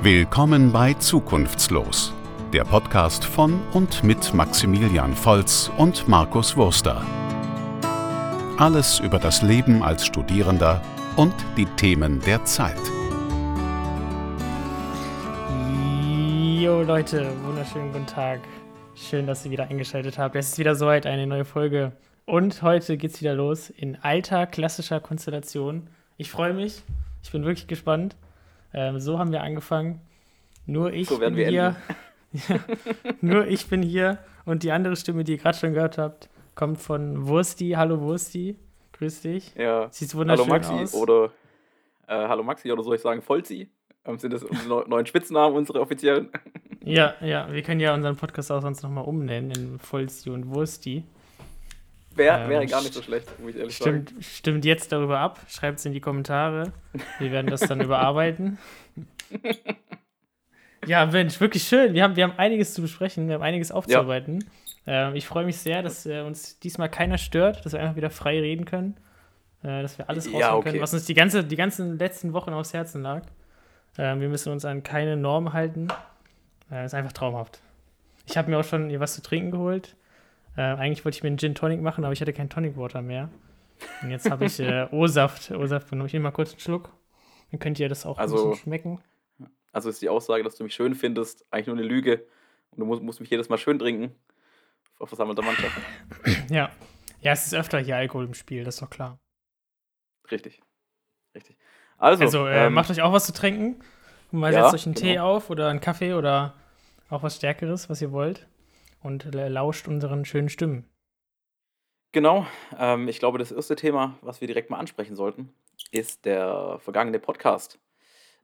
Willkommen bei Zukunftslos, der Podcast von und mit Maximilian Volz und Markus Wurster. Alles über das Leben als Studierender und die Themen der Zeit. Jo Leute, wunderschönen guten Tag. Schön, dass ihr wieder eingeschaltet habt. Es ist wieder soweit, eine neue Folge. Und heute geht's wieder los in alter, klassischer Konstellation. Ich freue mich. Ich bin wirklich gespannt. Ähm, so haben wir angefangen. Nur ich So bin hier. ja, nur ich bin hier und die andere Stimme, die ihr gerade schon gehört habt, kommt von Wursti. Hallo Wursti. Grüß dich. Ja. Siehst Hallo wunderschön Maxi aus. oder äh, Hallo Maxi oder soll ich sagen Volzi? Ähm, sind das unsere neu- neuen Spitznamen, unsere offiziellen? Ja, ja, wir können ja unseren Podcast auch sonst nochmal umnennen in Volsti und Wursti. Wär, Ähm, wäre gar nicht so schlecht, muss ich ehrlich sagen. Stimmt, stimmt jetzt darüber ab. Schreibt es in die Kommentare. Wir werden das dann überarbeiten. Ja, Mensch, wirklich schön. Wir haben, wir haben einiges zu besprechen, wir haben einiges aufzuarbeiten. Ähm, ich freue mich sehr, dass äh, uns diesmal keiner stört, dass wir einfach wieder frei reden können. Äh, dass wir alles Ja, raushauen okay. können, was uns die, ganze, die ganzen letzten Wochen aufs Herzen lag. Ähm, wir müssen uns an keine Norm halten. Äh, ist einfach traumhaft. Ich habe mir auch schon was zu trinken geholt. Äh, eigentlich wollte ich mir einen Gin Tonic machen, aber ich hatte kein Tonic Water mehr. Und jetzt habe ich äh, O-Saft, O-Saft genommen. Ich nehme mal kurz einen Schluck. Dann könnt ihr das auch ein Also- bisschen schmecken. Also ist die Aussage, dass du mich schön findest, eigentlich nur eine Lüge. Und du musst, musst mich jedes Mal schön trinken. Vor versammelter Mannschaft. Ja. Ja, es ist öfter hier Alkohol im Spiel, das ist doch klar. Richtig. Richtig. Also, Also, äh, ähm, macht euch auch was zu trinken. Mal ja, setzt euch einen Tee genau. auf oder einen Kaffee oder auch was Stärkeres, was ihr wollt. Und lauscht unseren schönen Stimmen. Genau. Ähm, ich glaube, das erste Thema, was wir direkt mal ansprechen sollten, ist der vergangene Podcast.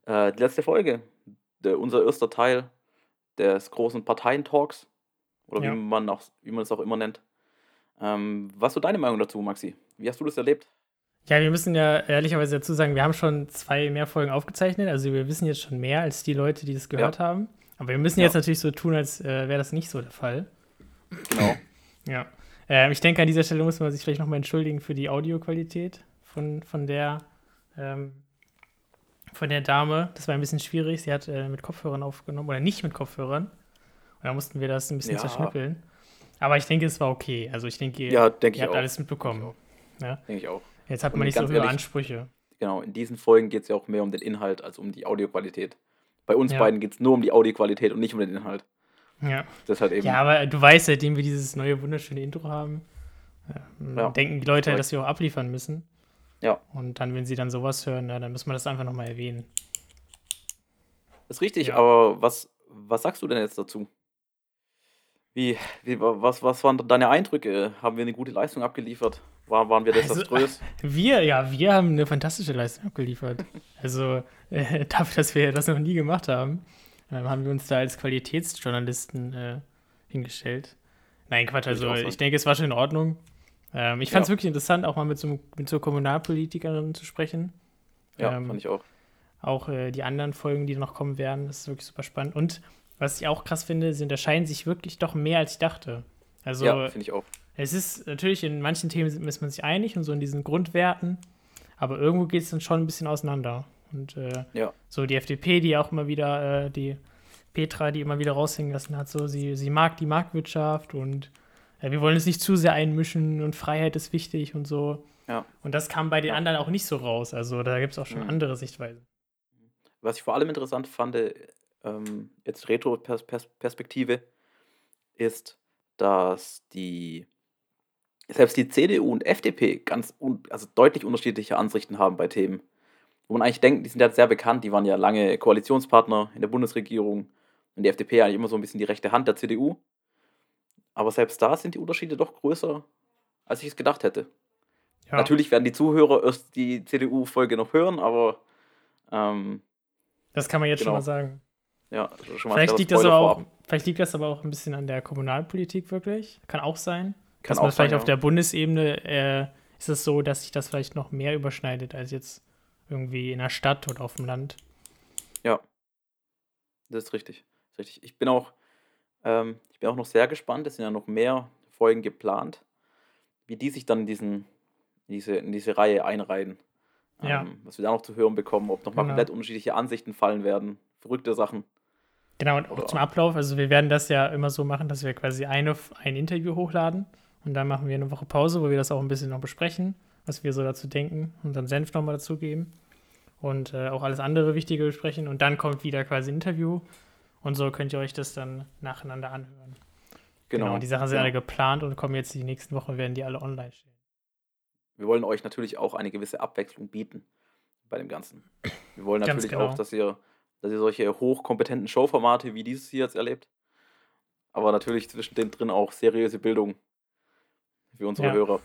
Äh, die letzte Folge, der, unser erster Teil des großen Parteientalks. Oder Ja. wie, man auch, wie man es auch immer nennt. Ähm, was ist so deine Meinung dazu, Maxi? Wie hast du das erlebt? Ja, wir müssen ja ehrlicherweise dazu sagen, wir haben schon zwei mehr Folgen aufgezeichnet. Also wir wissen jetzt schon mehr als die Leute, die das gehört haben. Aber wir müssen Ja. jetzt natürlich so tun, als äh, wäre das nicht so der Fall. Genau. Ja. Ähm, ich denke, an dieser Stelle muss man sich vielleicht nochmal entschuldigen für die Audioqualität von, von der ähm, von der Dame. Das war ein bisschen schwierig. Sie hat äh, mit Kopfhörern aufgenommen oder nicht mit Kopfhörern. Und da mussten wir das ein bisschen Ja. zerschnippeln. Aber ich denke, es war okay. Also ich denke, ihr, Ja, denke ihr ich habt auch. alles mitbekommen. Ja. Denke ich auch. Jetzt hat Und man nicht so hohe ehrlich- Ansprüche. Genau, in diesen Folgen geht es ja auch mehr um den Inhalt als um die Audioqualität. Bei uns Ja. beiden geht es nur um die Audioqualität und nicht um den Inhalt. Ja. Das halt eben. ja, aber du weißt, seitdem wir dieses neue wunderschöne Intro haben, äh, Ja, denken die Leute, korrekt. dass wir auch abliefern müssen. Ja. Und dann, wenn sie dann sowas hören, na, dann müssen wir das einfach nochmal erwähnen. Das ist richtig, Ja. aber was, was sagst du denn jetzt dazu? Wie, wie, was, was waren deine Eindrücke? Haben wir eine gute Leistung abgeliefert? War, waren wir Also, desaströs? Wir, ja, wir haben eine fantastische Leistung abgeliefert. Also äh, dafür, dass wir das noch nie gemacht haben, haben wir uns da als Qualitätsjournalisten äh, hingestellt. Nein, Quatsch, ich also ich, sagen. denke, es war schon in Ordnung. Ähm, ich fand es Ja. wirklich interessant, auch mal mit so, mit so Kommunalpolitikerin zu sprechen. ja, ähm, fand ich auch. Auch äh, die anderen Folgen, die noch kommen werden, das ist wirklich super spannend. Und was ich auch krass finde, sie unterscheiden sich wirklich doch mehr, als ich dachte. Also ja, finde ich auch. es ist natürlich, in manchen Themen ist man sich einig und so in diesen Grundwerten, aber irgendwo geht es dann schon ein bisschen auseinander. Und äh, Ja. so die FDP, die auch immer wieder, äh, die Petra, die immer wieder raushängen lassen hat, so sie, sie mag die Marktwirtschaft und äh, wir wollen es nicht zu sehr einmischen und Freiheit ist wichtig und so. Ja. Und das kam bei den Ja. anderen auch nicht so raus. Also da gibt es auch schon Mhm. andere Sichtweisen. Was ich vor allem interessant fand, ähm, jetzt Retro-Perspektive, ist, dass die selbst die CDU und FDP ganz un also deutlich unterschiedliche Ansichten haben bei Themen. Wo man eigentlich denkt, die sind ja sehr bekannt, die waren ja lange Koalitionspartner in der Bundesregierung und die FDP eigentlich immer so ein bisschen die rechte Hand der CDU. Aber selbst da sind die Unterschiede doch größer, als ich es gedacht hätte. Ja. Natürlich werden die Zuhörer erst die CDU-Folge noch hören, aber ähm, Das kann man jetzt schon Genau. mal sagen. ja, schon mal Vielleicht liegt, das aber auch, vielleicht liegt das aber auch ein bisschen an der Kommunalpolitik wirklich. Kann auch sein. Kann dass man auch vielleicht sein, auf ja. der Bundesebene äh, ist es so, dass sich das vielleicht noch mehr überschneidet als jetzt irgendwie in der Stadt oder auf dem Land. Das ist richtig. Das ist richtig. Ich bin auch, ähm, ich bin auch noch sehr gespannt. Es sind ja noch mehr Folgen geplant, wie die sich dann in, diesen, in, diese, in diese Reihe einreihen. Ja. Ähm, was wir da noch zu hören bekommen, ob nochmal Genau. komplett unterschiedliche Ansichten fallen werden verrückte Sachen. Genau, und auch zum Ablauf. Also wir werden das ja immer so machen, dass wir quasi eine, ein Interview hochladen und dann machen wir eine Woche Pause, wo wir das auch ein bisschen noch besprechen, was wir so dazu denken und dann Senf nochmal dazugeben und äh, auch alles andere Wichtige besprechen und dann kommt wieder quasi ein Interview und so könnt ihr euch das dann nacheinander anhören. Genau. genau die Sachen sind ja. alle geplant und kommen jetzt die nächsten Wochen, werden die alle online stehen. Wir wollen euch natürlich auch eine gewisse Abwechslung bieten bei dem Ganzen. Wir wollen natürlich genau. auch, dass ihr dass ihr solche hochkompetenten Showformate wie dieses hier jetzt erlebt. Aber natürlich zwischen den drin auch seriöse Bildung für unsere ja. Hörer.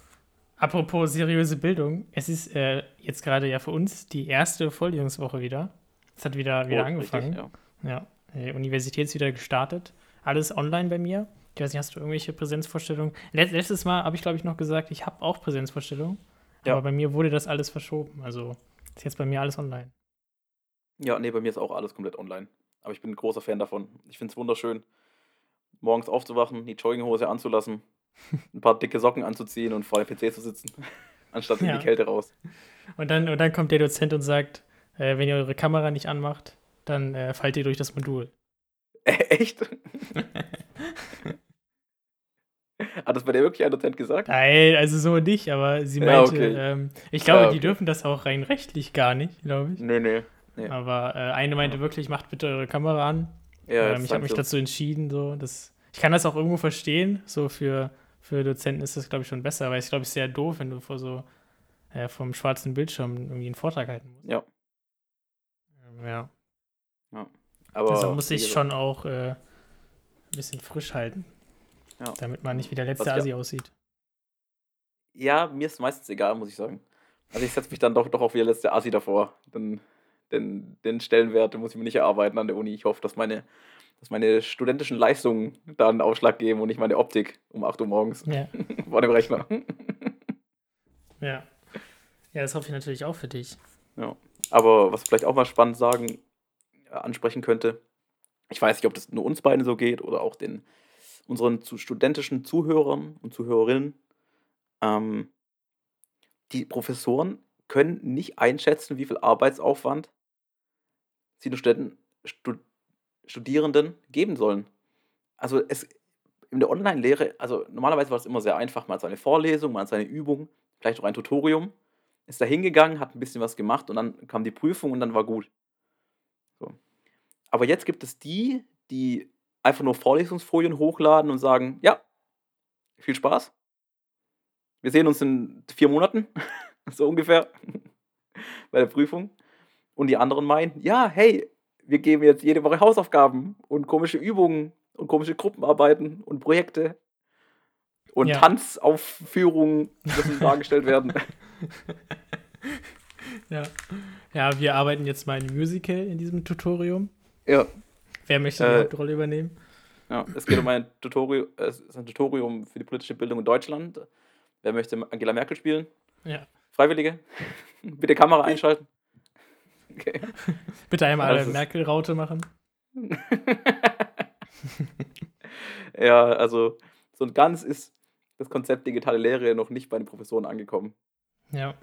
Apropos seriöse Bildung, es ist äh, jetzt gerade ja für uns die erste Vorlesungswoche wieder. Es hat wieder, wieder oh, angefangen. Richtig, ja. ja. Die Universität ist wieder gestartet. Alles online bei mir. Ich weiß nicht, hast du irgendwelche Präsenzvorstellungen? Letztes Mal habe ich, glaube ich, noch gesagt, ich habe auch Präsenzvorstellungen. Ja. Aber bei mir wurde das alles verschoben. Also ist jetzt bei mir alles online. Ja, nee, bei mir ist auch alles komplett online. Aber ich bin ein großer Fan davon. Ich finde es wunderschön, morgens aufzuwachen, die Jogginghose anzulassen, ein paar dicke Socken anzuziehen und vor dem PC zu sitzen, anstatt in ja. die Kälte raus. Und dann, und dann kommt der Dozent und sagt, äh, wenn ihr eure Kamera nicht anmacht, dann äh, fallt ihr durch das Modul. Äh, echt? Hat das bei dir wirklich ein Dozent gesagt? Nein, also so nicht, aber sie meinte, ja, okay. ähm, ich glaube, ja, okay. die dürfen das auch rein rechtlich gar nicht, glaube ich. Nee, nee. Nee. Aber äh, eine meinte wirklich, macht bitte eure Kamera an. Ja, ähm, ich habe mich dazu entschieden. So, das, ich kann das auch irgendwo verstehen. So für, für Dozenten ist das, glaube ich, schon besser, weil es, glaube ich, sehr doof, wenn du vor so äh, vom schwarzen Bildschirm irgendwie einen Vortrag halten musst. Ja. Ähm, ja. ja. Aber also muss ich schon auch äh, ein bisschen frisch halten. Ja. Damit man nicht wie der letzte Asi aussieht. Ja, mir ist meistens egal, muss ich sagen. Also ich setze mich dann doch, doch auf wie der letzte Asi davor. Dann den, den Stellenwert muss ich mir nicht erarbeiten an der Uni. Ich hoffe, dass meine, dass meine studentischen Leistungen da einen Ausschlag geben und nicht meine Optik um 8 Uhr morgens ja. vor dem Rechner. ja. Ja, das hoffe ich natürlich auch für dich. Ja. Aber was vielleicht auch mal spannend sagen, äh, ansprechen könnte, ich weiß nicht, ob das nur uns beiden so geht oder auch den unseren zu studentischen Zuhörern und Zuhörerinnen. Ähm, die Professoren können nicht einschätzen, wie viel Arbeitsaufwand sie den Studenten, Stud Studierenden geben sollen. Also es in der Online-Lehre, also normalerweise war es immer sehr einfach, man hat seine Vorlesung, man hat seine Übung, vielleicht auch ein Tutorium, ist da hingegangen, hat ein bisschen was gemacht und dann kam die Prüfung und dann war gut. So. Aber jetzt gibt es die, die einfach nur Vorlesungsfolien hochladen und sagen, ja, viel Spaß. Wir sehen uns in vier Monaten, so ungefähr, bei der Prüfung. Und die anderen meinen, ja, hey, wir geben jetzt jede Woche Hausaufgaben und komische Übungen und komische Gruppenarbeiten und Projekte und ja. Tanzaufführungen müssen dargestellt werden. Ja. ja, wir arbeiten jetzt mal ein Musical in diesem Tutorium. Ja. Wer möchte die äh, Hauptrolle übernehmen? Ja, es geht um ein Tutorium, es ist ein Tutorium für die politische Bildung in Deutschland. Wer möchte Angela Merkel spielen? Ja. Freiwillige? Bitte Kamera einschalten. Okay. Bitte einmal eine Merkel-Raute machen. ja, also so ein ganz ist das Konzept digitale Lehre noch nicht bei den Professoren angekommen. Ja.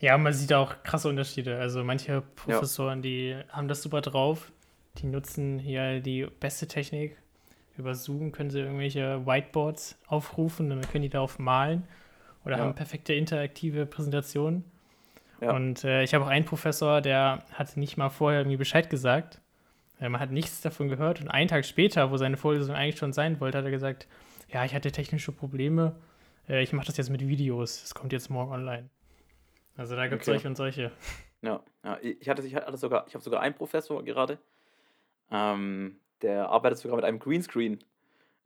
Ja, man sieht auch krasse Unterschiede. Also manche Professoren, ja. die haben das super drauf. Die nutzen hier die beste Technik. Über Zoom können sie irgendwelche Whiteboards aufrufen und dann können die darauf malen oder ja. haben perfekte interaktive Präsentationen. Ja. Und äh, ich habe auch einen Professor, der hat nicht mal vorher irgendwie Bescheid gesagt. Äh, man hat nichts davon gehört. Und einen Tag später, wo seine Vorlesung eigentlich schon sein wollte, hat er gesagt, ja, ich hatte technische Probleme. Äh, ich mache das jetzt mit Videos. Es kommt jetzt morgen online. Also da gibt es okay. solche und solche. Ja, ja, ich hatte, ich hatte sogar, ich habe sogar einen Professor gerade, ähm, der arbeitet sogar mit einem Greenscreen.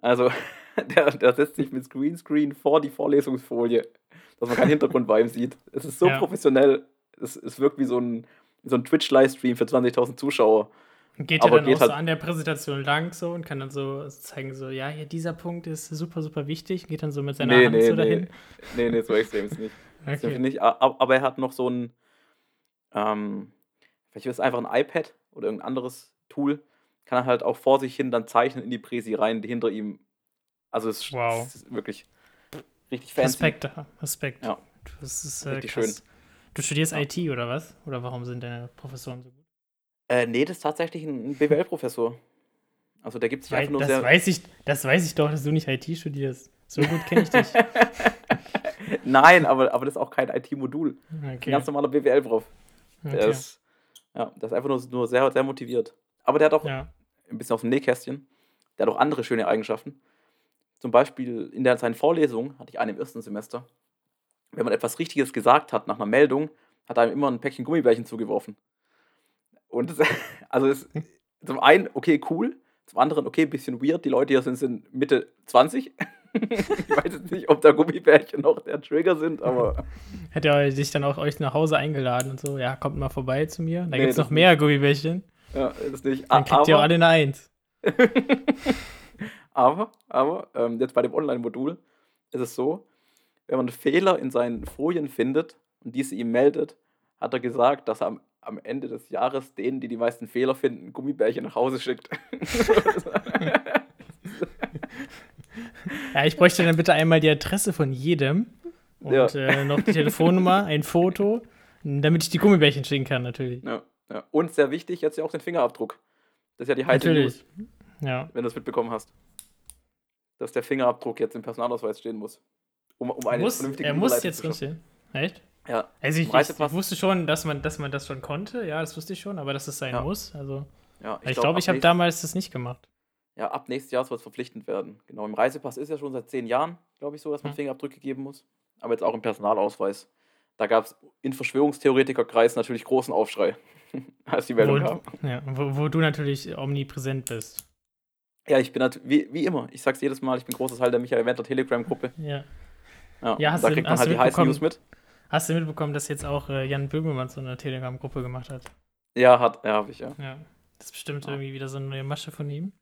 Also der, der setzt sich mit Greenscreen vor die Vorlesungsfolie dass man keinen Hintergrund bei ihm sieht. Es ist so ja. professionell. Es, es wirkt wie so ein, so ein Twitch-Livestream für 20.000 Zuschauer. Und geht er dann geht auch halt so an der Präsentation lang so und kann dann so zeigen, so, ja, hier dieser Punkt ist super, super wichtig. Geht dann so mit seiner nee, Hand nee, so nee. dahin. Nee, nee, so extrem ist nicht. okay. nicht. Aber er hat noch so ein, ähm, vielleicht ist es einfach ein iPad oder irgendein anderes Tool, kann er halt auch vor sich hin dann zeichnen in die Präsi rein, die hinter ihm. Also es wow. ist wirklich Richtig fancy. Respekt, Respekt. Ja. Das ist äh, Richtig krass. schön. Du studierst ja. IT oder was? Oder warum sind deine Professoren so gut? Äh, nee, das ist tatsächlich ein BWL-Professor. Also der gibt sich einfach nur das, sehr. weiß ich, das weiß ich doch, dass du nicht IT studierst. So gut kenne ich dich. Nein, aber, aber das ist auch kein IT-Modul. Ein Okay. ganz normaler BWL-Prof. Der, okay. ist, ja, der ist einfach nur, nur sehr, sehr motiviert. Aber der hat auch Ja. ein bisschen aus dem Nähkästchen. Der hat auch andere schöne Eigenschaften. Zum Beispiel in der, seinen Vorlesungen, hatte ich eine im ersten Semester, wenn man etwas Richtiges gesagt hat nach einer Meldung, hat er einem immer ein Päckchen Gummibärchen zugeworfen. Und das, also ist zum einen, okay, cool, zum anderen, okay, bisschen weird. Die Leute hier sind, sind Mitte 20. ich weiß jetzt nicht, ob da Gummibärchen noch der Trigger sind, aber Hätte er dich dann auch euch nach Hause eingeladen und so, ja, kommt mal vorbei zu mir. Da Nee, gibt es noch mehr Gummibärchen. ja, das nicht. Dann kriegt ihr auch aber, alle eine Eins. aber, aber ähm, jetzt bei dem Online-Modul ist es so, wenn man Fehler in seinen Folien findet und diese ihm meldet, hat er gesagt, dass er am, am Ende des Jahres denen, die die meisten Fehler finden, Gummibärchen nach Hause schickt. Ja, ich bräuchte dann bitte einmal die Adresse von jedem und Ja. äh, noch die Telefonnummer, ein Foto, damit ich die Gummibärchen schicken kann, natürlich. ja, ja. Und sehr wichtig, jetzt ja auch den Fingerabdruck. Das ist ja die heiße Natürlich. News, Ja. wenn du es mitbekommen hast. Dass der Fingerabdruck jetzt im Personalausweis stehen muss. Um, um eine Muss, vernünftige er muss jetzt drinstehen. Echt? Ja, Also ich, ich, ich wusste schon, dass man, dass man das schon konnte, ja, das wusste ich schon, aber dass es sein Ja. muss. Also ja. ich glaube, ab ich habe damals das nicht gemacht. Ja, ab nächstes Jahr soll es verpflichtend werden. Genau, im Reisepass ist ja schon seit zehn Jahren, glaube ich, so, dass man Hm. Fingerabdrücke geben muss. Aber jetzt auch im Personalausweis. Da gab es in Verschwörungstheoretikerkreis natürlich großen Aufschrei, als die Meldung kam. Ja, wo, wo du natürlich omnipräsent bist. Ja, ich bin natürlich, wie, wie immer, ich sag's jedes Mal, ich bin großer Teil der Michael Wendler Telegram-Gruppe. Ja. Ja, Ja, und hast da du- kriegt man halt die heißen News mit. Hast du mitbekommen, dass jetzt auch äh, Jan Böhmermann so eine Telegram-Gruppe gemacht hat? Ja, hat, ja, habe ich, ja. Ja. Das ist bestimmt Ja. irgendwie wieder so eine neue Masche von ihm.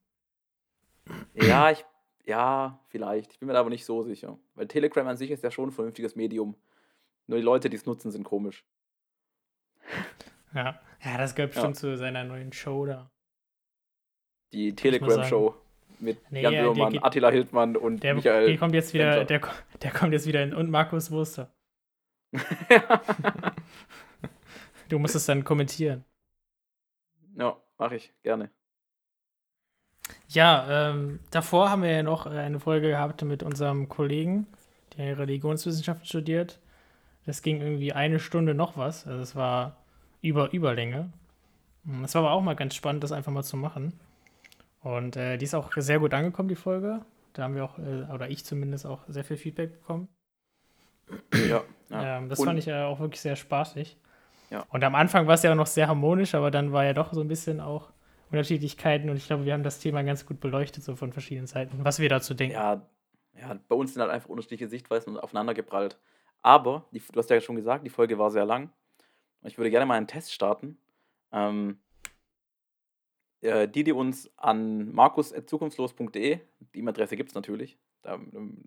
Ja, ich, ja, vielleicht. Ich bin mir da aber nicht so sicher. Weil Telegram an sich ist ja schon ein vernünftiges Medium. Nur die Leute, die es nutzen, sind komisch. Ja. Ja, das gehört bestimmt zu seiner neuen Show da. Die Telegram-Show mit Nee, Jan ja, der Böhmermann, geht- Attila Hildmann und Der, Michael. der kommt jetzt wieder, der, der kommt jetzt wieder in und Markus Wurster. Du musst es dann kommentieren. ja, mache ich gerne. Ja, ähm, davor haben wir ja noch äh, eine Folge gehabt mit unserem Kollegen, der Religionswissenschaften studiert. Das ging irgendwie eine Stunde noch was. Also es war über Überlänge. Es war aber auch mal ganz spannend, das einfach mal zu machen. Und äh, die ist auch sehr gut angekommen, die Folge. Da haben wir auch, äh, oder ich zumindest auch sehr viel Feedback bekommen. Ja, ja. Ähm, das Und- fand ich äh, auch wirklich sehr spaßig. Ja. Und am Anfang war es ja auch noch sehr harmonisch, aber dann war ja doch so ein bisschen auch Unterschiedlichkeiten und ich glaube, wir haben das Thema ganz gut beleuchtet, so von verschiedenen Seiten, was wir dazu denken. Ja, ja, bei uns sind halt einfach unterschiedliche Sichtweisen aufeinander geprallt. Aber, die, du hast ja schon gesagt, die Folge war sehr lang. Ich würde gerne mal einen Test starten. Ähm, äh, die, die uns an markus.zukunftslos.de, die E-Mail-Adresse gibt es natürlich, da,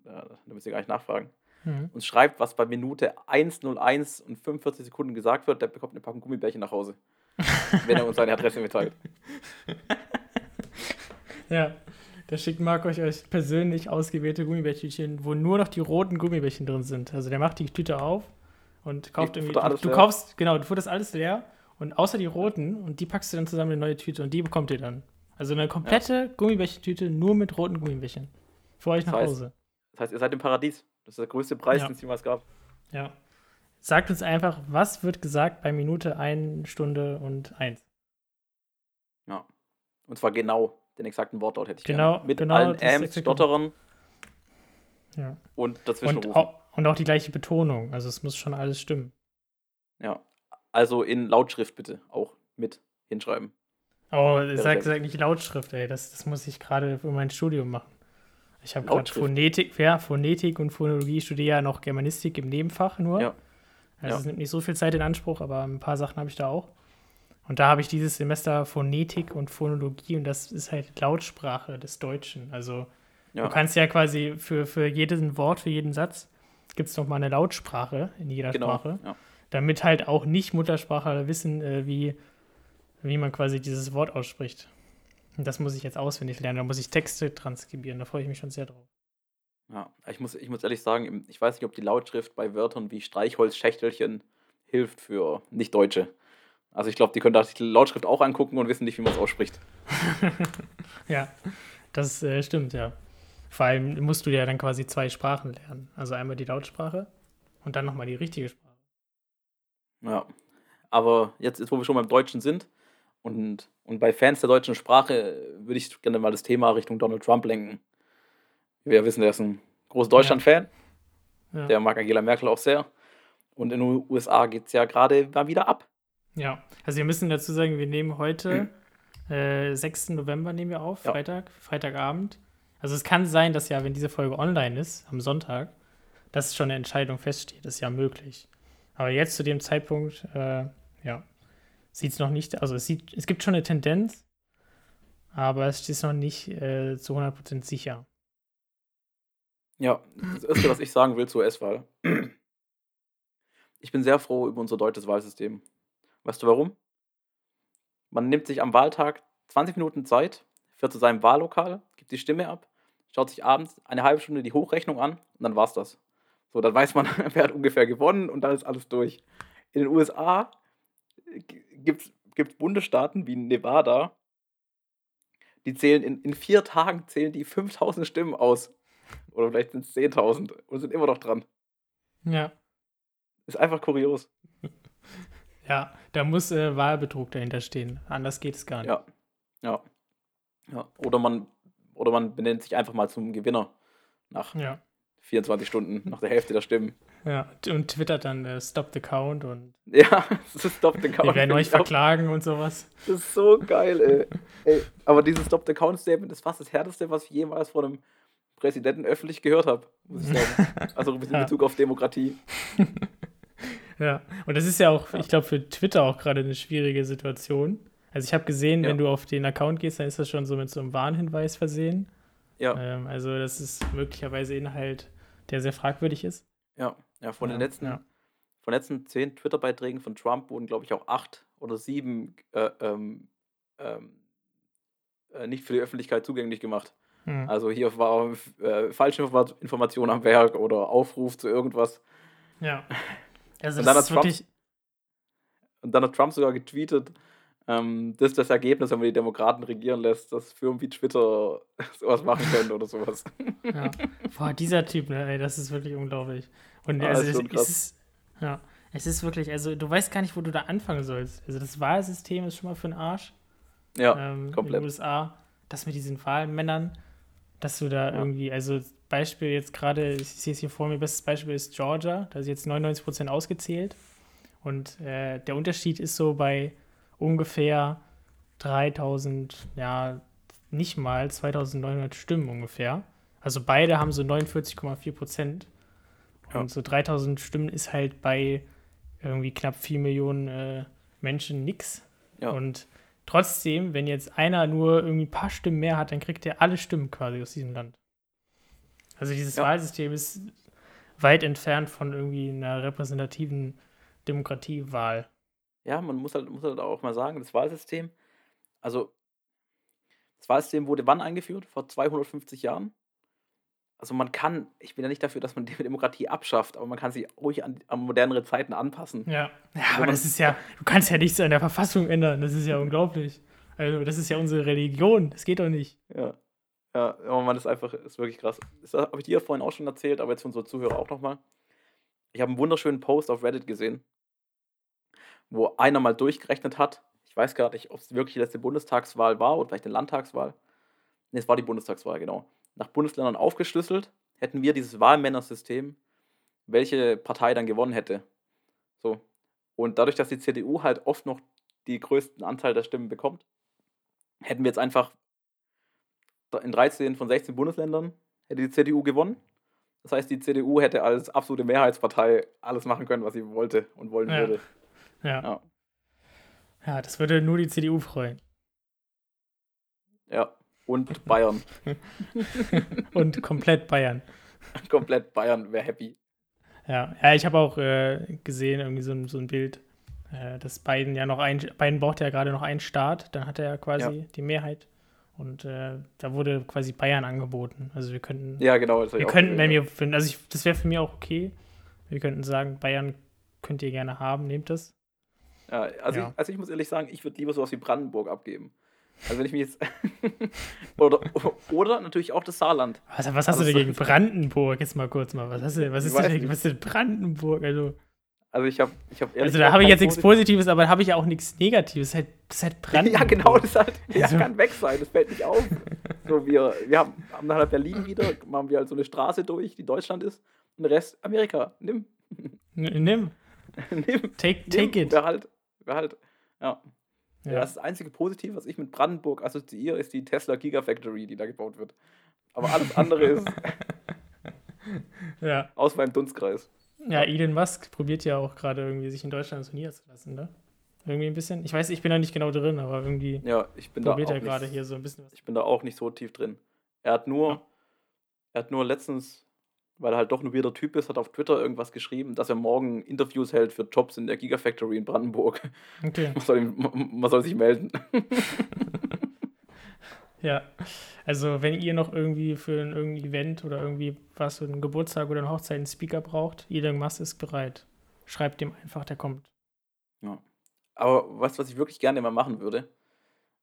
da, da müsst ihr gar nicht nachfragen, Mhm. uns schreibt, was bei Minute 1.01 und 45 Sekunden gesagt wird, der bekommt eine Packung Gummibärchen nach Hause. wenn er uns seine Adresse mitteilt. Ja, da schickt Marc euch, euch persönlich ausgewählte Gummibärchen, wo nur noch die roten Gummibärchen drin sind. Also der macht die Tüte auf und kauft Die irgendwie. Du, alles du leer. kaufst, genau, du futterst alles leer und außer die roten und die packst du dann zusammen in eine neue Tüte und die bekommt ihr dann. Also eine komplette Gummibärchentüte nur mit roten Gummibärchen. Für euch nach Das heißt- Hause. Das heißt, ihr seid im Paradies. Das ist der größte Preis, Ja. den es jemals gab. Ja. Sagt uns einfach, was wird gesagt bei Minute 1 Stunde und 1? Ja. Und zwar genau den exakten Wortlaut hätte ich Genau, gerne. Mit genau allen exakte Stotterern Ja. und dazwischen Und auch, und auch die gleiche Betonung. Also es muss schon alles stimmen. Ja. Also in Lautschrift bitte auch mit hinschreiben. Oh, sag, sag nicht Lautschrift, ey. Das, das muss ich gerade für mein Studium machen. Ich habe gerade. Phonetik, ja, Phonetik und Phonologie, studiere ja noch Germanistik im Nebenfach nur. Ja. Also Ja. es nimmt nicht so viel Zeit in Anspruch, aber ein paar Sachen habe ich da auch. Und da habe ich dieses Semester Phonetik und Phonologie und das ist halt Lautsprache des Deutschen. Also Ja. du kannst ja quasi für, für jedes Wort, für jeden Satz, gibt es nochmal eine Lautsprache in jeder genau. Sprache Ja. Damit halt auch Nicht-Muttersprachler wissen, äh, wie, wie man quasi dieses Wort ausspricht. Und das muss ich jetzt auswendig lernen. Da muss ich Texte transkribieren. Da freue ich mich schon sehr drauf. ja. Ich, muss, ich muss ehrlich sagen, ich weiß nicht, ob die Lautschrift bei Wörtern wie Streichholz, Schächtelchen hilft für Nicht-Deutsche. Also ich glaube, die können da die Lautschrift auch angucken und wissen nicht, wie man es ausspricht. ja, das äh, stimmt, ja. Vor allem musst du ja dann quasi zwei Sprachen lernen. Also einmal die Lautsprache und dann nochmal die richtige Sprache. Ja. Aber jetzt, jetzt, wo wir schon beim Deutschen sind und, und bei Fans der deutschen Sprache, würde ich gerne mal das Thema Richtung Donald Trump lenken. Wir wissen, der ist ein großer Deutschland-Fan. Ja. Der mag Angela Merkel auch sehr. Und in den USA geht es ja gerade mal wieder ab. Ja, also wir müssen dazu sagen, wir nehmen heute, äh, 6. November nehmen wir auf, ja. Freitag, Freitagabend. Also es kann sein, dass ja, wenn diese Folge online ist, am Sonntag, dass schon eine Entscheidung feststeht. Das ist ja möglich. Aber jetzt zu dem Zeitpunkt, äh, ja, sieht es noch nicht, also es, sieht, es gibt schon eine Tendenz, aber es ist noch nicht äh, zu 100% sicher. Ja, das Erste, was ich sagen will zur US-Wahl. Ich bin sehr froh über unser deutsches Wahlsystem. Weißt du warum? Man nimmt sich am Wahltag 20 Minuten Zeit, fährt zu seinem Wahllokal, gibt die Stimme ab, schaut sich abends eine halbe Stunde die Hochrechnung an und dann war's das. So, dann weiß man, wer hat ungefähr gewonnen und dann ist alles durch. In den USA gibt es Bundesstaaten wie Nevada, die zählen in, in vier Tagen zählen die 5000 Stimmen aus. Oder vielleicht sind es 10.000 und sind immer noch dran. Ja. Ist einfach kurios. Ja, da muss äh, Wahlbetrug dahinter stehen. Anders geht es gar nicht. Ja. Ja. ja. Oder, man, oder man benennt sich einfach mal zum Gewinner nach ja. 24 Stunden, nach der Hälfte der Stimmen. Ja, und twittert dann äh, Stop the Count und. Ja, Stop the Count. Wir werden euch verklagen und sowas. Das ist so geil, ey. ey. Aber dieses Stop the Count Statement ist fast das härteste, was ich jemals von einem Präsidenten öffentlich gehört habe, muss ich sagen. Also in Bezug ja. auf Demokratie. Ja, und das ist ja auch, ich glaube, für Twitter auch gerade eine schwierige Situation. Also ich habe gesehen, ja. wenn du auf den Account gehst, dann ist das schon so mit so einem Warnhinweis versehen. Ja. Ähm, also das ist möglicherweise Inhalt, der sehr fragwürdig ist. Ja, ja, von ja, den letzten, ja. von letzten zehn Twitter-Beiträgen von Trump wurden, glaube ich, auch acht oder sieben äh, ähm, ähm, äh, nicht für die Öffentlichkeit zugänglich gemacht. Hm. Also hier war äh, falsche Information am Werk oder Aufruf zu irgendwas. Ja. Also und, dann hat Trump, und dann hat Trump sogar getweetet, ähm, das ist das Ergebnis, wenn man die Demokraten regieren lässt, dass Firmen wie Twitter sowas machen können oder sowas. Ja. Boah, dieser Typ, ne, ey, das ist wirklich unglaublich. Und ah, also, ist es, es ist, ja, es ist wirklich, also du weißt gar nicht, wo du da anfangen sollst. Also das Wahlsystem ist schon mal für den Arsch. Ja, ähm, komplett. In den USA, das mit diesen Wahlmännern, dass du da ja. irgendwie, also Beispiel jetzt gerade, ich sehe es hier vor mir, bestes Beispiel ist Georgia, da ist jetzt 99% ausgezählt. Und äh, der Unterschied ist so bei ungefähr 3000, ja, nicht mal 2900 Stimmen ungefähr. Also beide haben so 49,4 Prozent. Ja. Und so 3000 Stimmen ist halt bei irgendwie knapp 4 Millionen äh, Menschen nix. Ja. Und trotzdem, wenn jetzt einer nur irgendwie ein paar Stimmen mehr hat, dann kriegt er alle Stimmen quasi aus diesem Land. Also dieses ja. Wahlsystem ist weit entfernt von irgendwie einer repräsentativen Demokratiewahl. Ja, man muss halt, muss halt auch mal sagen, das Wahlsystem, also das Wahlsystem wurde wann eingeführt? Vor 250 Jahren? Also man kann, ich bin ja nicht dafür, dass man die Demokratie abschafft, aber man kann sie ruhig an, an modernere Zeiten anpassen. Ja, ja aber das ist ja, du kannst ja nichts an der Verfassung ändern, das ist ja unglaublich. Also das ist ja unsere Religion, das geht doch nicht. Ja. Ja, aber man ist einfach, ist wirklich krass. Das habe ich dir vorhin auch schon erzählt, aber jetzt für unsere Zuhörer auch nochmal. Ich habe einen wunderschönen Post auf Reddit gesehen, wo einer mal durchgerechnet hat. Ich weiß gar nicht, ob es wirklich die letzte Bundestagswahl war oder vielleicht eine Landtagswahl. Ne, es war die Bundestagswahl, genau. Nach Bundesländern aufgeschlüsselt, hätten wir dieses Wahlmännersystem, welche Partei dann gewonnen hätte. So. Und dadurch, dass die CDU halt oft noch die größten Anteil der Stimmen bekommt, hätten wir jetzt einfach in 13 von 16 Bundesländern hätte die CDU gewonnen. Das heißt, die CDU hätte als absolute Mehrheitspartei alles machen können, was sie wollte und wollen ja. würde. Ja. ja. Ja, das würde nur die CDU freuen. Ja, und Bayern. und komplett Bayern. komplett Bayern wäre happy. Ja, ja ich habe auch äh, gesehen, irgendwie so ein, so ein Bild, äh, dass Biden ja noch ein, Biden braucht ja gerade noch einen Staat, dann hat er ja quasi ja. die Mehrheit. Und äh, da wurde quasi Bayern angeboten. Also wir könnten. Ja, genau. wir könnten, wenn wir, wenn, also ich, das wäre für mich auch okay. Wir könnten sagen, Bayern könnt ihr gerne haben, nehmt das. Also, Ja. Ich, also ich muss ehrlich sagen, ich würde lieber sowas wie Brandenburg abgeben. Also wenn ich mich jetzt. oder, oder natürlich auch das Saarland. Was, was hast Also du denn gegen Brandenburg? Jetzt mal kurz mal. Was, hast du, was, ist, denn, nicht. was ist denn Brandenburg? Also, Also ich habe ich hab ehrlich also da habe ich jetzt nichts Positiv- Positives, aber da habe ich ja auch nichts Negatives. Das ist halt, das ist halt Brandenburg. Ja, genau, das halt, ja, Also- kann weg sein, das fällt nicht auf. So, wir, wir haben, haben dann halt Berlin wieder, machen wir halt so eine Straße durch, die Deutschland ist, und der Rest Amerika. Nimm, N- Nimm, nimm, take, nimm. take it. Wer halt, halt, ja. Ja. Das das einzige Positive, was ich mit Brandenburg assoziiere, ist die Tesla Gigafactory, die da gebaut wird. Aber alles andere ist Ja. aus meinem Dunstkreis. ja, Elon Musk probiert ja auch gerade irgendwie, sich in Deutschland so niederzulassen, ne? Irgendwie ein bisschen. Ich weiß, ich bin da nicht genau drin, aber irgendwie Ja, ich bin da probiert auch er gerade hier so ein bisschen was. ich bin da auch nicht so tief drin. Er hat nur, Ja. er hat nur letztens, weil er halt doch ein weirder Typ ist, hat auf Twitter irgendwas geschrieben, dass er morgen Interviews hält für Jobs in der Gigafactory in Brandenburg. Okay. Man soll, ihm- man soll sich melden. Ja, also wenn ihr noch irgendwie für ein irgendein Event oder irgendwie was, so einen Geburtstag oder eine Hochzeit einen Speaker braucht, Elon Musk ist bereit. Schreibt dem einfach, der kommt. Aber was, was ich wirklich gerne mal machen würde,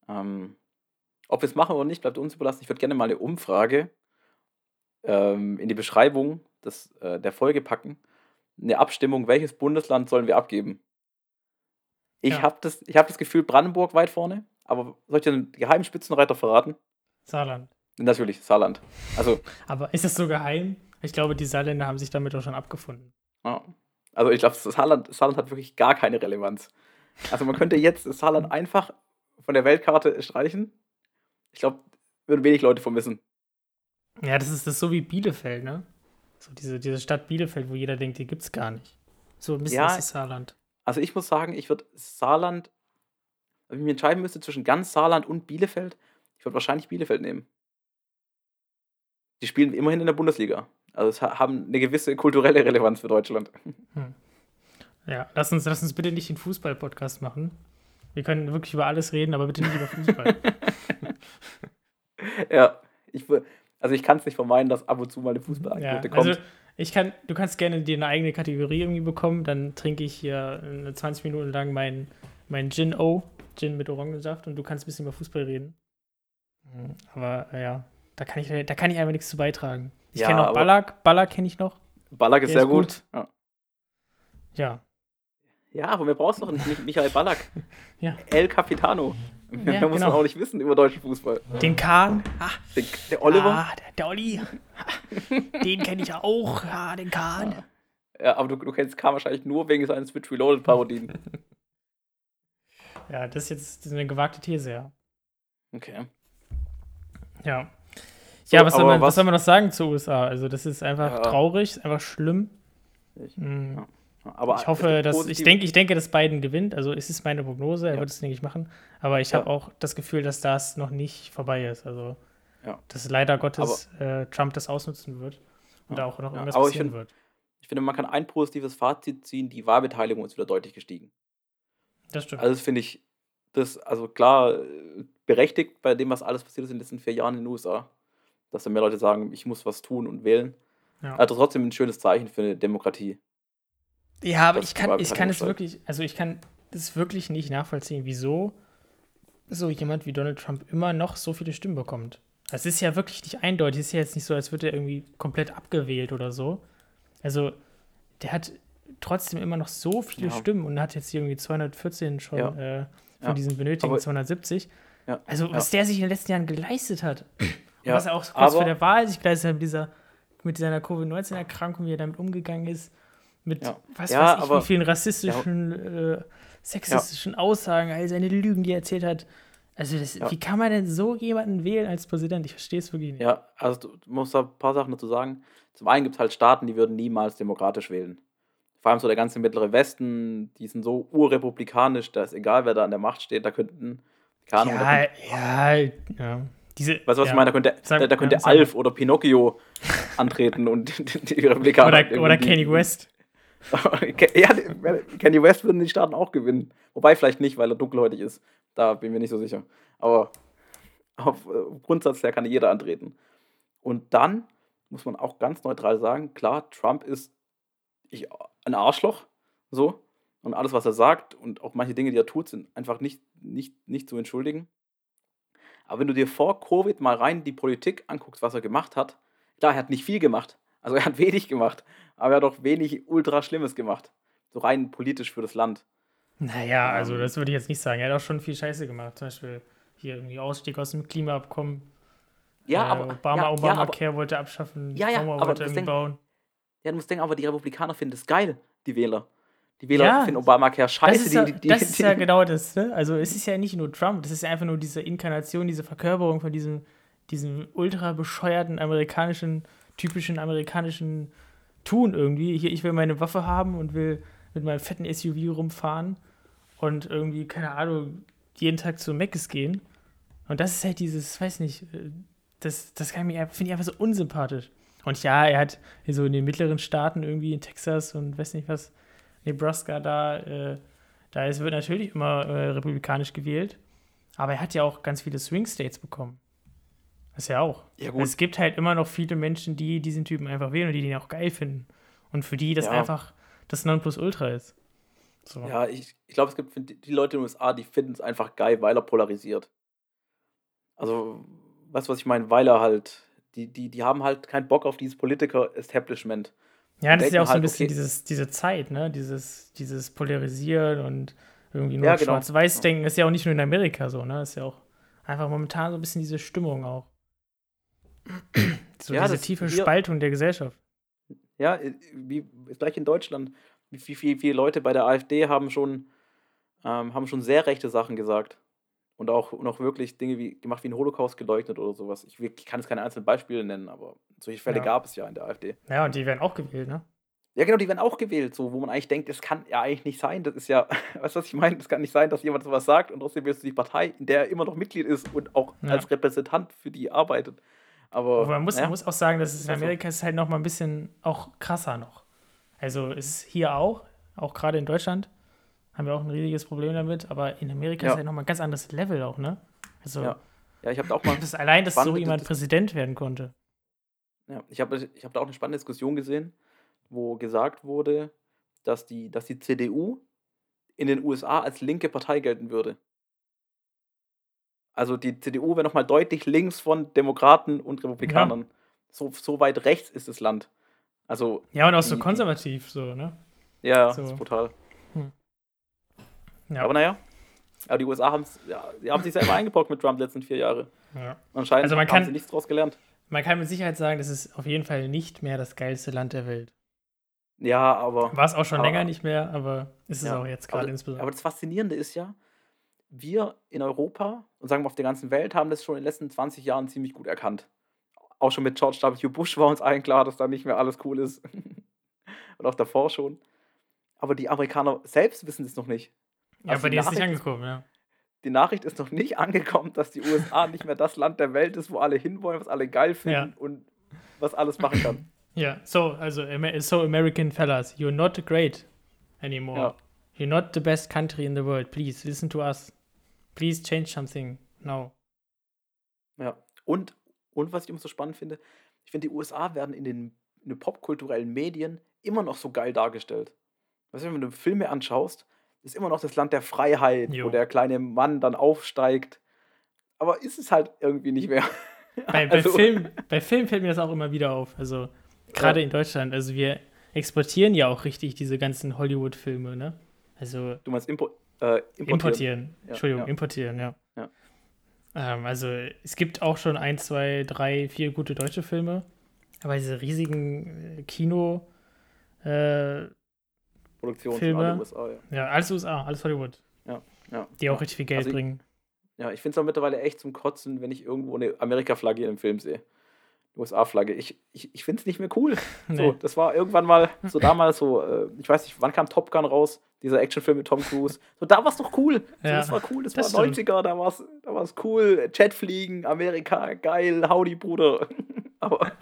ähm, ob wir es machen oder nicht, bleibt uns überlassen. Ich würde gerne mal eine Umfrage ähm, in die Beschreibung des, äh, der Folge packen. Eine Abstimmung, welches Bundesland sollen wir abgeben? Ich Ja. habe das, ich hab das Gefühl, Brandenburg weit vorne, aber soll ich dir einen geheimen Spitzenreiter verraten? Saarland. Natürlich, Saarland. Also, Aber ist das so geheim? Ich glaube, die Saarländer haben sich damit auch schon abgefunden. ja. also ich glaube, Saarland, Saarland hat wirklich gar keine Relevanz. Also man könnte jetzt Saarland einfach von der Weltkarte streichen. Ich glaube, würden wenig Leute vermissen. Ja, das ist das ist so wie Bielefeld, ne? So diese, diese Stadt Bielefeld, wo jeder denkt, die gibt's gar nicht. So ein bisschen Ja. ist das Saarland. Also ich muss sagen, ich würde Saarland, wenn ich mich entscheiden müsste zwischen ganz Saarland und Bielefeld, ich würde wahrscheinlich Bielefeld nehmen. Die spielen immerhin in der Bundesliga. Also es ha- haben eine gewisse kulturelle Relevanz für Deutschland. Ja, lass uns, lass uns bitte nicht den Fußball-Podcast machen. Wir können wirklich über alles reden, aber bitte nicht über Fußball. ja, ich, wür- also ich kann es nicht vermeiden, dass ab und zu mal eine ja, Fußballangebote kommt. also ich kann, du kannst gerne dir eine eigene Kategorie irgendwie bekommen, dann trinke ich hier äh, 20 Minuten lang mein, mein Gin O, Gin mit Orangensaft und du kannst ein bisschen über Fußball reden. Mhm, Aber äh, ja, da kann ich, da kann ich einfach nichts zu beitragen. Ich Ja, kenne noch Ballack, Ballack kenne ich noch. Ballack ist der sehr ist gut. gut. Ja. Ja, ja, aber wir brauchen doch nicht Mich- Michael Ballack. Ja. El Capitano. Ja, da muss man genau. auch nicht wissen über deutschen Fußball. den Kahn. Ah, Der, der Oliver. Ah, der, der Olli. den kenne ich auch. Ja, den Kahn. Ja, aber du, du kennst K wahrscheinlich nur wegen seinen Switch Reloaded Parodien. Ja, das ist jetzt das ist eine gewagte These, ja. Okay. Ja. So, ja, was soll, man, was was- soll man noch sagen zu USA? Also, das ist einfach Ja. traurig, ist einfach schlimm. Ich- Mm. ja. Aber Ich hoffe, dass ich denke, ich denke, dass Biden gewinnt. Also es ist meine Prognose, er Ja. wird es, denke ich, machen. Aber ich Ja. habe auch das Gefühl, dass das noch nicht vorbei ist. Also Ja. dass leider Gottes äh, Trump das ausnutzen wird und Ja. auch noch irgendwas aber ich passieren find- wird. Ich finde, man kann ein positives Fazit ziehen: die Wahlbeteiligung ist wieder deutlich gestiegen. Das stimmt. Also, das finde ich, das, also klar, äh, berechtigt bei dem, was alles passiert ist in den letzten vier Jahren in den USA. Dass da mehr Leute sagen, ich muss was tun und wählen. Ja. Also trotzdem ein schönes Zeichen für eine Demokratie. Ja, aber Das ich kann, ich kann es wirklich, also ich kann es wirklich nicht nachvollziehen, wieso so jemand wie Donald Trump immer noch so viele Stimmen bekommt. Es ist ja wirklich nicht eindeutig. Es ist ja jetzt nicht so, als würde er irgendwie komplett abgewählt oder so. Also, der hat trotzdem immer noch so viele Ja. Stimmen und hat jetzt hier irgendwie 214 schon Ja. äh, von Ja. diesen benötigten Aber- 270. Ja. Also, was der sich in den letzten Jahren geleistet hat. Was er auch kurz vor der Wahl sich geleistet hat mit dieser mit seiner Covid-19-Erkrankung, wie er damit umgegangen ist, mit Ja. was Ja, weiß ich, aber- wie vielen rassistischen, äh, sexistischen Aussagen, all seine Lügen, die er erzählt hat. Also, das, wie kann man denn so jemanden wählen als Präsident? Ich verstehe es wirklich nicht. Ja, also du musst da ein paar Sachen dazu sagen. Zum einen gibt es halt Staaten, die würden niemals demokratisch wählen. Vor allem so der ganze mittlere Westen, die sind so urrepublikanisch, da ist egal, wer da an der Macht steht, da könnten, keine Ahnung, Ja, ja, ja. Diese, Weißt du, was ja. ich meine? Da könnte, Sag- da, da könnte ja, Alf oder Pinocchio antreten und die, die Republikaner. Oder, oder Kanye West. ja, Kanye West würden die Staaten auch gewinnen. Wobei vielleicht nicht, weil er dunkelhäutig ist. Da bin ich mir nicht so sicher. Aber auf äh, Grundsatz her kann jeder antreten. Und dann muss man auch ganz neutral sagen, klar, Trump ist ich, ein Arschloch, so. Und alles, was er sagt und auch manche Dinge, die er tut, sind einfach nicht, nicht, nicht zu entschuldigen. Aber wenn du dir vor Covid mal rein die Politik anguckst, was er gemacht hat, klar, er hat nicht viel gemacht. Also er hat wenig gemacht, aber er hat auch wenig ultra Schlimmes gemacht. So rein politisch für das Land. Naja, also ähm. das würde ich jetzt nicht sagen. Er hat auch schon viel Scheiße gemacht. Zum Beispiel hier irgendwie Ausstieg aus dem Klimaabkommen. Ja, äh, aber. Obama, ja, Obamacare ja, wollte abschaffen. Ja, ja, Obama aber wollte irgendwie bauen. Ja, du musst denken, aber die Republikaner finden das geil, die Wähler. Die Wähler ja, finden Obamacare scheiße. Das ist, ja, die, die, das ist ja genau das. Ne? Also es ist ja nicht nur Trump, das ist ja einfach nur diese Inkarnation, diese Verkörperung von diesem, diesem ultra bescheuerten amerikanischen, typischen amerikanischen Tun irgendwie. Hier, ich will meine Waffe haben und will mit meinem fetten SUV rumfahren und irgendwie, keine Ahnung, jeden Tag zu Meckes gehen. Und das ist halt dieses, weiß nicht, äh, das, das finde ich einfach so unsympathisch. Und ja, er hat so in den mittleren Staaten irgendwie in Texas und weiß nicht was, Nebraska da, äh, da ist, wird natürlich immer äh, republikanisch gewählt. Aber er hat ja auch ganz viele Swing States bekommen. Das ist ja auch. Ja, gut. Es gibt halt immer noch viele Menschen, die diesen Typen einfach wählen und die den auch geil finden. Und für die das ja. einfach das Nonplusultra ist. So. Ja, ich, ich glaube, es gibt die Leute in den USA, die finden es einfach geil, weil er polarisiert. Also, weißt du, was ich meine? Weil er halt, die, die, die haben halt keinen Bock auf dieses Politiker-Establishment. Ja, das ist ja auch so ein halt, bisschen okay. dieses, diese Zeit, ne? Dieses, dieses Polarisieren und irgendwie nur ja, genau. Schwarz-Weiß-Denken ist ja auch nicht nur in Amerika so, ne? Ist ja auch einfach momentan so ein bisschen diese Stimmung auch. So ja, diese tiefe Spaltung der Gesellschaft. Ja, wie gleich in Deutschland wie, wie, wie viele Leute bei der AfD haben schon, ähm, haben schon sehr rechte Sachen gesagt. Und auch, und auch wirklich Dinge wie gemacht wie ein Holocaust geleugnet oder sowas. Ich, ich kann jetzt keine einzelnen Beispiele nennen, aber solche Fälle ja. gab es ja in der AfD. Ja, und die werden auch gewählt, ne? Ja, genau, die werden auch gewählt, so, wo man eigentlich denkt, das kann ja eigentlich nicht sein. Das ist ja, weißt du, was ich meine? Das kann nicht sein, dass jemand sowas sagt und trotzdem wirst du die Partei, in der er immer noch Mitglied ist und auch ja. als Repräsentant für die arbeitet. Aber, Aber man muss, ja. muss auch sagen, dass es in Amerika ist halt noch mal ein bisschen auch krasser noch. Also es ist hier auch, auch gerade in Deutschland, haben wir auch ein riesiges Problem damit, aber in Amerika ja. ist ja nochmal ein ganz anderes Level auch, ne? Also, ja. ja, ich habe auch mal. Das allein, dass so jemand Präsident werden konnte. Ja, ich habe ich hab da auch eine spannende Diskussion gesehen, wo gesagt wurde, dass die, dass die CDU in den USA als linke Partei gelten würde. Also die CDU wäre nochmal deutlich links von Demokraten und Republikanern. Ja. So, so weit rechts ist das Land. Also. Ja, und auch die, so konservativ, so, ne? Ja, so. brutal. Hm. Ja. Aber naja, aber die USA haben's, ja, die haben sich selber eingebrockt mit Trump die letzten vier Jahre. Ja. Anscheinend also man haben sie nichts draus gelernt. Man kann mit Sicherheit sagen, das ist auf jeden Fall nicht mehr das geilste Land der Welt. Ja, aber. War es auch schon aber, länger nicht mehr, aber ist es ja, auch jetzt gerade insbesondere. Aber das Faszinierende ist ja, wir in Europa und sagen wir auf der ganzen Welt haben das schon in den letzten 20 Jahren ziemlich gut erkannt. Auch schon mit George W. Bush war uns allen klar, dass da nicht mehr alles cool ist. und auch davor schon. Aber die Amerikaner selbst wissen es noch nicht. Ja, also bei dir ist nicht angekommen, ja. Die Nachricht ist noch nicht angekommen, dass die USA nicht mehr das Land der Welt ist, wo alle hinwollen, was alle geil finden ja. und was alles machen kann. Ja, so, also, so American fellas, you're not great anymore. Ja. You're not the best country in the world. Please listen to us. Please change something now. Ja, und, und was ich immer so spannend finde, ich finde, die USA werden in den, in den popkulturellen Medien immer noch so geil dargestellt. Weißt du, wenn du Filme anschaust, ist immer noch das Land der Freiheit, jo. wo der kleine Mann dann aufsteigt. Aber ist es halt irgendwie nicht mehr. Bei, bei, also, Film, bei Film fällt mir das auch immer wieder auf. Also gerade ja. in Deutschland. Also wir exportieren ja auch richtig diese ganzen Hollywood-Filme, ne? Also. Du meinst Impo äh, importieren? importieren. Ja, Entschuldigung, ja. importieren, ja. Ähm, also es gibt auch schon ein, zwei, drei, vier gute deutsche Filme. Aber diese riesigen äh, Kino- äh, Filme. USA, ja. ja. alles USA, alles Hollywood. Ja, ja. Die auch richtig viel Geld also ich, bringen. Ja, ich finde es auch mittlerweile echt zum Kotzen, wenn ich irgendwo eine Amerika-Flagge im Film sehe. USA-Flagge. Ich, ich, ich finde es nicht mehr cool. Nee. So, das war irgendwann mal, so damals so, äh, ich weiß nicht, wann kam Top Gun raus? Dieser Actionfilm mit Tom Cruise. So, da war es doch cool. Ja, das war cool, das, das war stimmt. 90er, da war es da war's cool. Jetfliegen, Amerika, geil, howdy, Bruder. Aber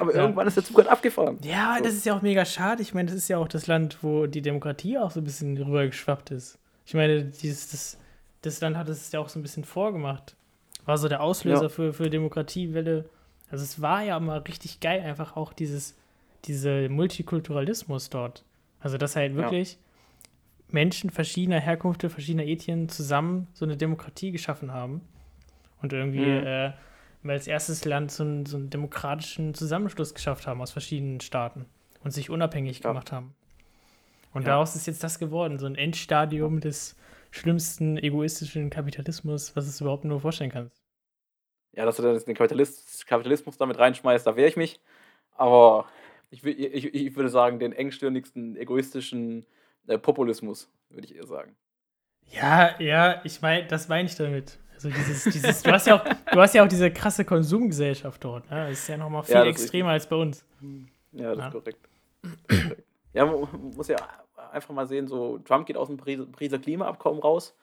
aber ja. irgendwann ist der Zug halt abgefahren. Ja, so. das ist ja auch mega schade. Ich meine, das ist ja auch das Land, wo die Demokratie auch so ein bisschen rübergeschwappt ist. Ich meine, dieses, das, das Land hat es ja auch so ein bisschen vorgemacht. War so der Auslöser ja. für, für Demokratiewelle. Also es war ja mal richtig geil, einfach auch dieses, diese Multikulturalismus dort. Also dass halt wirklich ja. Menschen verschiedener Herkünfte, verschiedener Ethien zusammen so eine Demokratie geschaffen haben. Und irgendwie Mhm. äh, als erstes Land so einen, so einen demokratischen Zusammenschluss geschafft haben aus verschiedenen Staaten und sich unabhängig Ja. gemacht haben. Und Ja. daraus ist jetzt das geworden, so ein Endstadium des schlimmsten egoistischen Kapitalismus, was es überhaupt nur vorstellen kannst. Ja, dass du dann den Kapitalist, Kapitalismus damit reinschmeißt, da wehre ich mich. Aber ich, ich, ich würde sagen, den engstirnigsten, egoistischen äh, Populismus, würde ich eher sagen. Ja, ja, ich meine, das meine ich damit. Also dieses, dieses, du hast ja auch, du hast ja auch diese krasse Konsumgesellschaft dort. Ne? Das ist ja nochmal viel Ja, extremer als bei uns. Ja, das Ja. ist korrekt. Ja, man muss ja einfach mal sehen, so Trump geht aus dem Pariser Klimaabkommen raus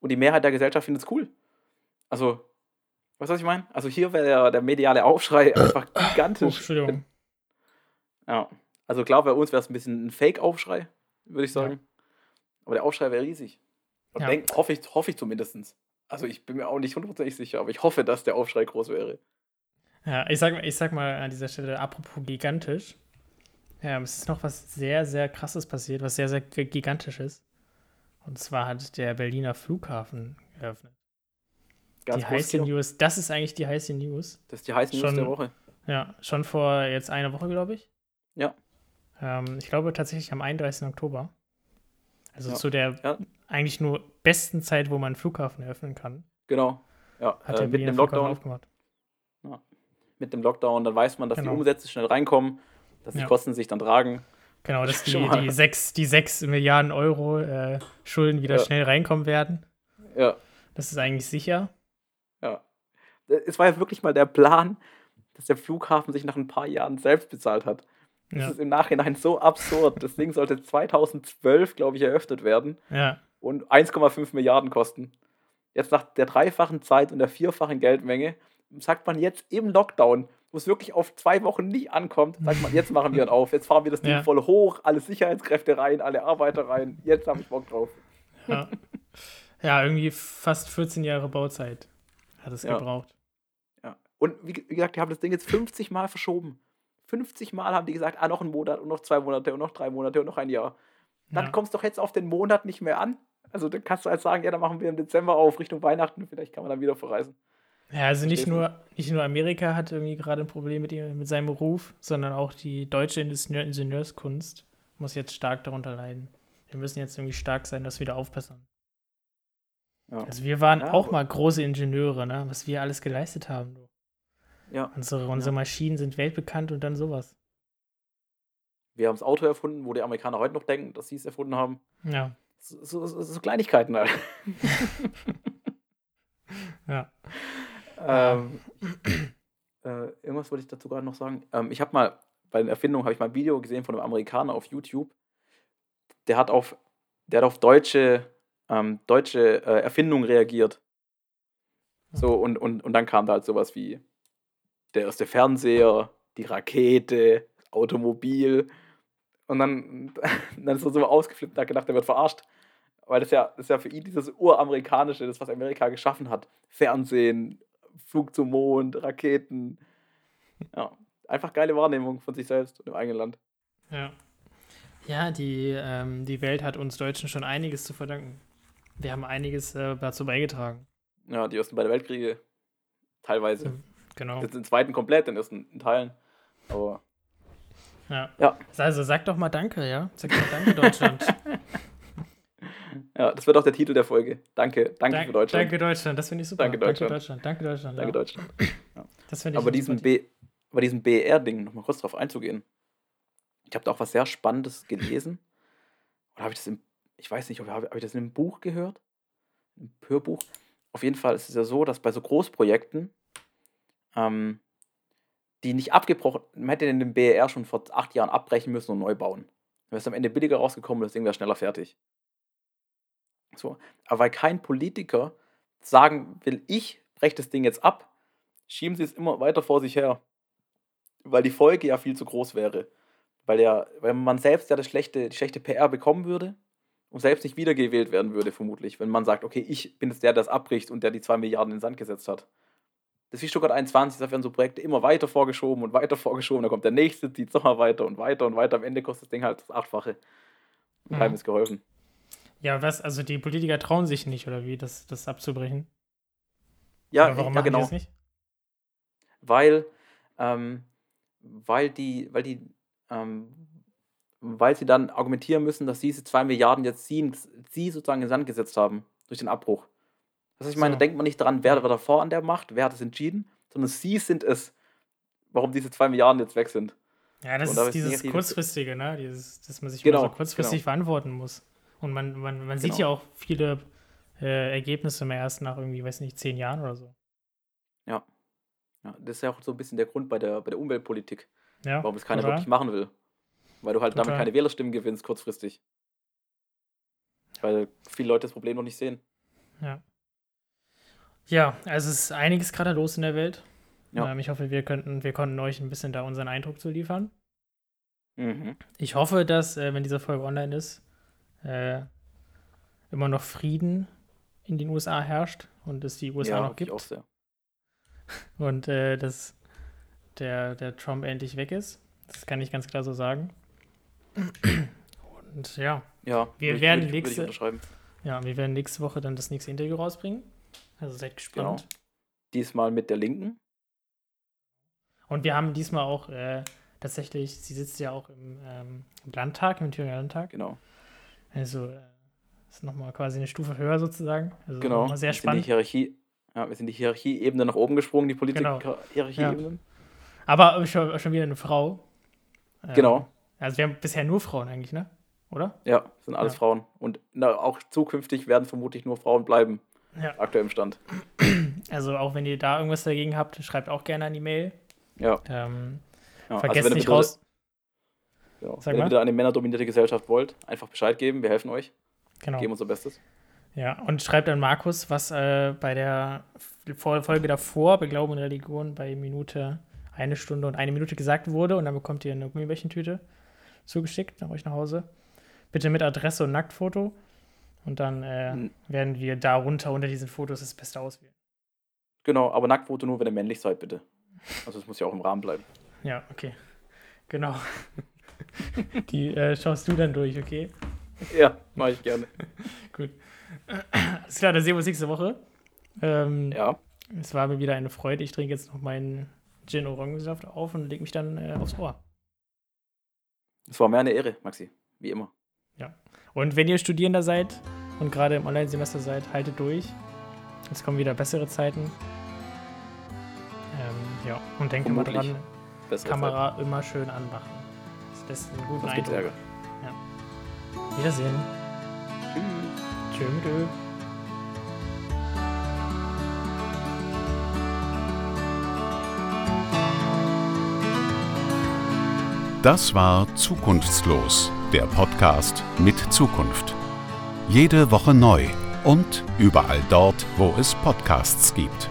und die Mehrheit der Gesellschaft findet es cool. Also, weißt du, was ich meine? Also hier wäre der, der mediale Aufschrei einfach Oh, gigantisch. Entschuldigung. Ja. Also klar, bei uns wäre es ein bisschen ein Fake-Aufschrei, würde ich Ja. sagen. Aber der Aufschrei wäre riesig. Und Ja. denk, hoffe ich, hoffe ich zumindest. Also ich bin mir auch nicht hundertprozentig sicher, aber ich hoffe, dass der Aufschrei groß wäre. Ja, ich sag, ich sag mal an dieser Stelle, apropos gigantisch. Ja, es ist noch was sehr, sehr krasses passiert, was sehr, sehr gi- gigantisch ist. Und zwar hat der Berliner Flughafen geöffnet. Ganz die heiße Kino. News, das ist eigentlich die heiße News. Das ist die heiße News schon- der Woche. Ja, schon vor jetzt einer Woche, glaube ich. Ja. Ähm, ich glaube tatsächlich am 31. Oktober. Also Ja. zu der Ja. eigentlich nur besten Zeit, wo man einen Flughafen eröffnen kann, Genau. Ja, hat äh, der mit dem Lockdown, aufgemacht. mit dem Lockdown, dann weiß man, dass Genau. die Umsätze schnell reinkommen, dass die Ja. Kosten sich dann tragen. Genau, dass die, die, sechs, die sechs Milliarden Euro äh, Schulden wieder Ja. schnell reinkommen werden. Ja, Das ist eigentlich sicher. Es war ja wirklich mal der Plan, dass der Flughafen sich nach ein paar Jahren selbst bezahlt hat. Das Ja. ist im Nachhinein so absurd. Das Ding sollte 2012, glaube ich, eröffnet werden Ja, und 1,5 Milliarden kosten. Jetzt nach der dreifachen Zeit und der vierfachen Geldmenge sagt man jetzt im Lockdown, wo es wirklich auf zwei Wochen nicht ankommt, sagt man, jetzt machen wir ihn auf, jetzt fahren wir das Ding Ja. voll hoch, alle Sicherheitskräfte rein, alle Arbeiter rein, jetzt habe ich Bock drauf. ja. ja, irgendwie fast 14 Jahre Bauzeit hat es gebraucht. Und wie, ge- wie gesagt, die haben das Ding jetzt 50 Mal verschoben. 50 Mal haben die gesagt, ah, noch ein Monat und noch zwei Monate und noch drei Monate und noch ein Jahr. Dann Ja. kommst du doch jetzt auf den Monat nicht mehr an. Also dann kannst du halt sagen, ja, dann machen wir im Dezember auf Richtung Weihnachten, vielleicht kann man dann wieder verreisen. Ja, also nicht nur, nicht nur Amerika hat irgendwie gerade ein Problem mit, ihm, mit seinem Ruf, sondern auch die deutsche Ingenieur Ingenieurskunst muss jetzt stark darunter leiden. Wir müssen jetzt irgendwie stark sein, dass wir da aufpassen. Ja. Also wir waren Ja, auch mal große Ingenieure, ne? was wir alles geleistet haben. Ja. Unsere, unsere Maschinen sind weltbekannt und dann sowas. Wir haben das Auto erfunden, wo die Amerikaner heute noch denken, dass sie es erfunden haben. Ja, So, so, so, so Kleinigkeiten halt. ja. ähm, äh, irgendwas wollte ich dazu gerade noch sagen. Ähm, ich habe mal, bei den Erfindungen habe ich mal ein Video gesehen von einem Amerikaner auf YouTube. Der hat auf, der hat auf deutsche, ähm, deutsche äh, Erfindungen reagiert. So, und, und, und dann kam da halt sowas wie der erste Fernseher, die Rakete, Automobil. Und dann, dann ist er so ausgeflippt und hat gedacht, er wird verarscht. Weil das ja, das ist ja für ihn dieses uramerikanische, das, was Amerika geschaffen hat. Fernsehen, Flug zum Mond, Raketen. Ja, einfach geile Wahrnehmung von sich selbst und dem eigenen Land. Ja, ja die, ähm, die Welt hat uns Deutschen schon einiges zu verdanken. Wir haben einiges äh, dazu beigetragen. Ja, die ersten beiden Weltkriege teilweise. Genau. Jetzt den zweiten komplett, den ersten in Teilen. Aber Ja. Ja. Also sag doch mal Danke, ja? Sag doch Danke, Deutschland. ja, das wird auch der Titel der Folge. Danke, danke Dank- für Deutschland. Danke, Deutschland. Das finde ich super. Danke, Deutschland. Deutschland. Danke, Deutschland. Danke, ja. Deutschland. Das finde ich Aber ein diesen, super B, aber diesen BER-Ding, nochmal kurz drauf einzugehen. Ich habe da auch was sehr Spannendes gelesen. Oder habe ich das im, ich weiß nicht, habe habe ich das in einem Buch gehört? Im Hörbuch? Auf jeden Fall ist es ja so, dass bei so Großprojekten, ähm, die nicht abgebrochen, man hätte den BER schon vor acht Jahren abbrechen müssen und neu bauen. Dann wäre es am Ende billiger rausgekommen und das Ding wäre schneller fertig. So. Aber weil kein Politiker sagen will, ich breche das Ding jetzt ab, schieben sie es immer weiter vor sich her. Weil die Folge ja viel zu groß wäre. Weil, der, weil man selbst ja das schlechte, die schlechte PR bekommen würde und selbst nicht wiedergewählt werden würde, vermutlich, wenn man sagt, okay, ich bin jetzt der, der das abbricht und der die zwei Milliarden in den Sand gesetzt hat. Das ist wie Stuttgart 21, da werden so Projekte immer weiter vorgeschoben und weiter vorgeschoben, dann kommt der nächste, zieht es nochmal weiter und weiter und weiter. Am Ende kostet das Ding halt das Achtfache. Und Mhm. ist geholfen. Ja, was, also die Politiker trauen sich nicht, oder wie, das, das abzubrechen? Ja, oder warum ja machen die genau. das nicht? Weil, ähm, weil die, weil die, ähm, weil sie dann argumentieren müssen, dass diese 2 Milliarden jetzt sie, sie sozusagen in den Sand gesetzt haben durch den Abbruch. Das heißt, ich meine, So. da denkt man nicht daran, wer war davor an der Macht, wer hat es entschieden, sondern sie sind es, warum diese 2 Milliarden jetzt weg sind. Ja, das da ist ist dieses kurzfristige, ne? Dieses, dass man sich Genau, immer so kurzfristig verantworten muss. Und man, man, man sieht Genau. ja auch viele äh, Ergebnisse mehr erst nach irgendwie, weiß nicht, zehn Jahren oder so. Ja. ja. Das ist ja auch so ein bisschen der Grund bei der, bei der Umweltpolitik, Ja, warum es keiner total. wirklich machen will. Weil du halt damit Total. keine Wählerstimmen gewinnst, kurzfristig. Weil viele Leute das Problem noch nicht sehen. Ja. Ja, also es ist einiges gerade los in der Welt. Ja. Ähm, ich hoffe, wir könnten, wir konnten euch ein bisschen da unseren Eindruck zu liefern. Mhm. Ich hoffe, dass, äh, wenn diese Folge online ist, äh, immer noch Frieden in den USA herrscht und es die USA ja, noch hoffe ich gibt auch sehr. und äh, dass der, der Trump endlich weg ist. Das kann ich ganz klar so sagen. Und ja, Ja, Wir werden ich, nächste- ja, wir werden nächste Woche dann das nächste Interview rausbringen. Also seid Genau. gespannt. Diesmal mit der Linken. Und wir haben diesmal auch äh, tatsächlich, sie sitzt ja auch im, ähm, im Landtag, im Thüringer Landtag. Genau. Also äh, ist nochmal quasi eine Stufe höher sozusagen. Also Genau. sehr wir sind die spannend. Hierarchie, ja, wir sind die Hierarchieebene nach oben gesprungen, die Genau. Politik-Hierarchieebenen. Aber schon, schon wieder eine Frau. Ähm, Genau. Also wir haben bisher nur Frauen eigentlich, ne? Oder? Ja, sind alles Ja. Frauen. Und na, auch zukünftig werden vermutlich nur Frauen bleiben, Ja. aktuell im Stand. Also auch wenn ihr da irgendwas dagegen habt, schreibt auch gerne an die Mail. Ja. Ähm, ja. vergesst wenn ihr nicht raus. Genau. Sag Wenn ihr mal. wieder eine männerdominierte Gesellschaft wollt, einfach Bescheid geben, wir helfen euch, Genau. geben unser Bestes. Ja, und schreibt an Markus, was äh, bei der Folge davor, bei Glauben und Religion, bei Minute eine Stunde und eine Minute gesagt wurde. Und dann bekommt ihr eine Gummibärchentüte zugeschickt nach euch nach Hause. Bitte mit Adresse und Nacktfoto. Und dann äh, Mhm. werden wir darunter unter diesen Fotos das Beste auswählen. Genau, aber Nacktfoto nur, wenn ihr männlich seid, bitte. Also es muss ja auch im Rahmen bleiben. Ja, okay. Genau. Die äh, schaust du dann durch, okay? Ja, mache ich gerne. Gut. Alles klar, dann sehen wir uns nächste Woche. Ähm, Ja, Es war mir wieder eine Freude. Ich trinke jetzt noch meinen Gin Orangensaft auf und lege mich dann äh, aufs Ohr. es war mir eine Ehre, Maxi, wie immer. Und wenn ihr Studierender seid und gerade im Online-Semester seid, haltet durch. Es kommen wieder bessere Zeiten. Ähm, ja, und denkt immer dran, Bessere Kamera immer schön anmachen. Das lässt einen guten Zeit. Sonst gibt's Eindruck. Ärger. Wiedersehen. Tschüss. Ö. Das war Zukunftslos, der Podcast mit Zukunft. Jede Woche neu und überall dort, wo es Podcasts gibt.